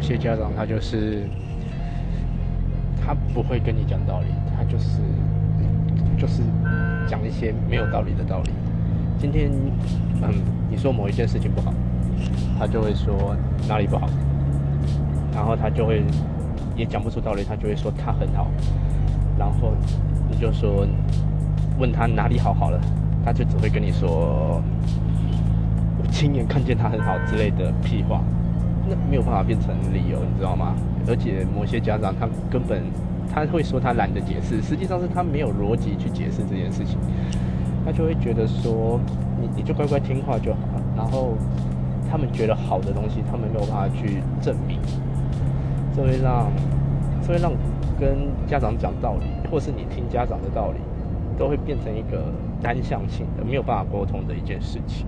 有些家长他就是他不会跟你讲道理，他就是就是讲一些没有道理的道理。今天，嗯，你说某一件事情不好，他就会说哪里不好，然后他就会也讲不出道理，他就会说他很好，然后你就说问他哪里好。好。了，他就只会跟你说我亲眼看见他很好。之类的屁话，那没有办法变成理由，你知道吗？而且某些家长他根本他会说他懒得解释，实际上是他没有逻辑去解释这件事情。他就会觉得说，你你就乖乖听话就好了。然后他们觉得好的东西，他们没有办法去证明，这会让这会让跟家长讲道理，或是你听家长的道理，都会变成一个单向性的，没有办法沟通的一件事情。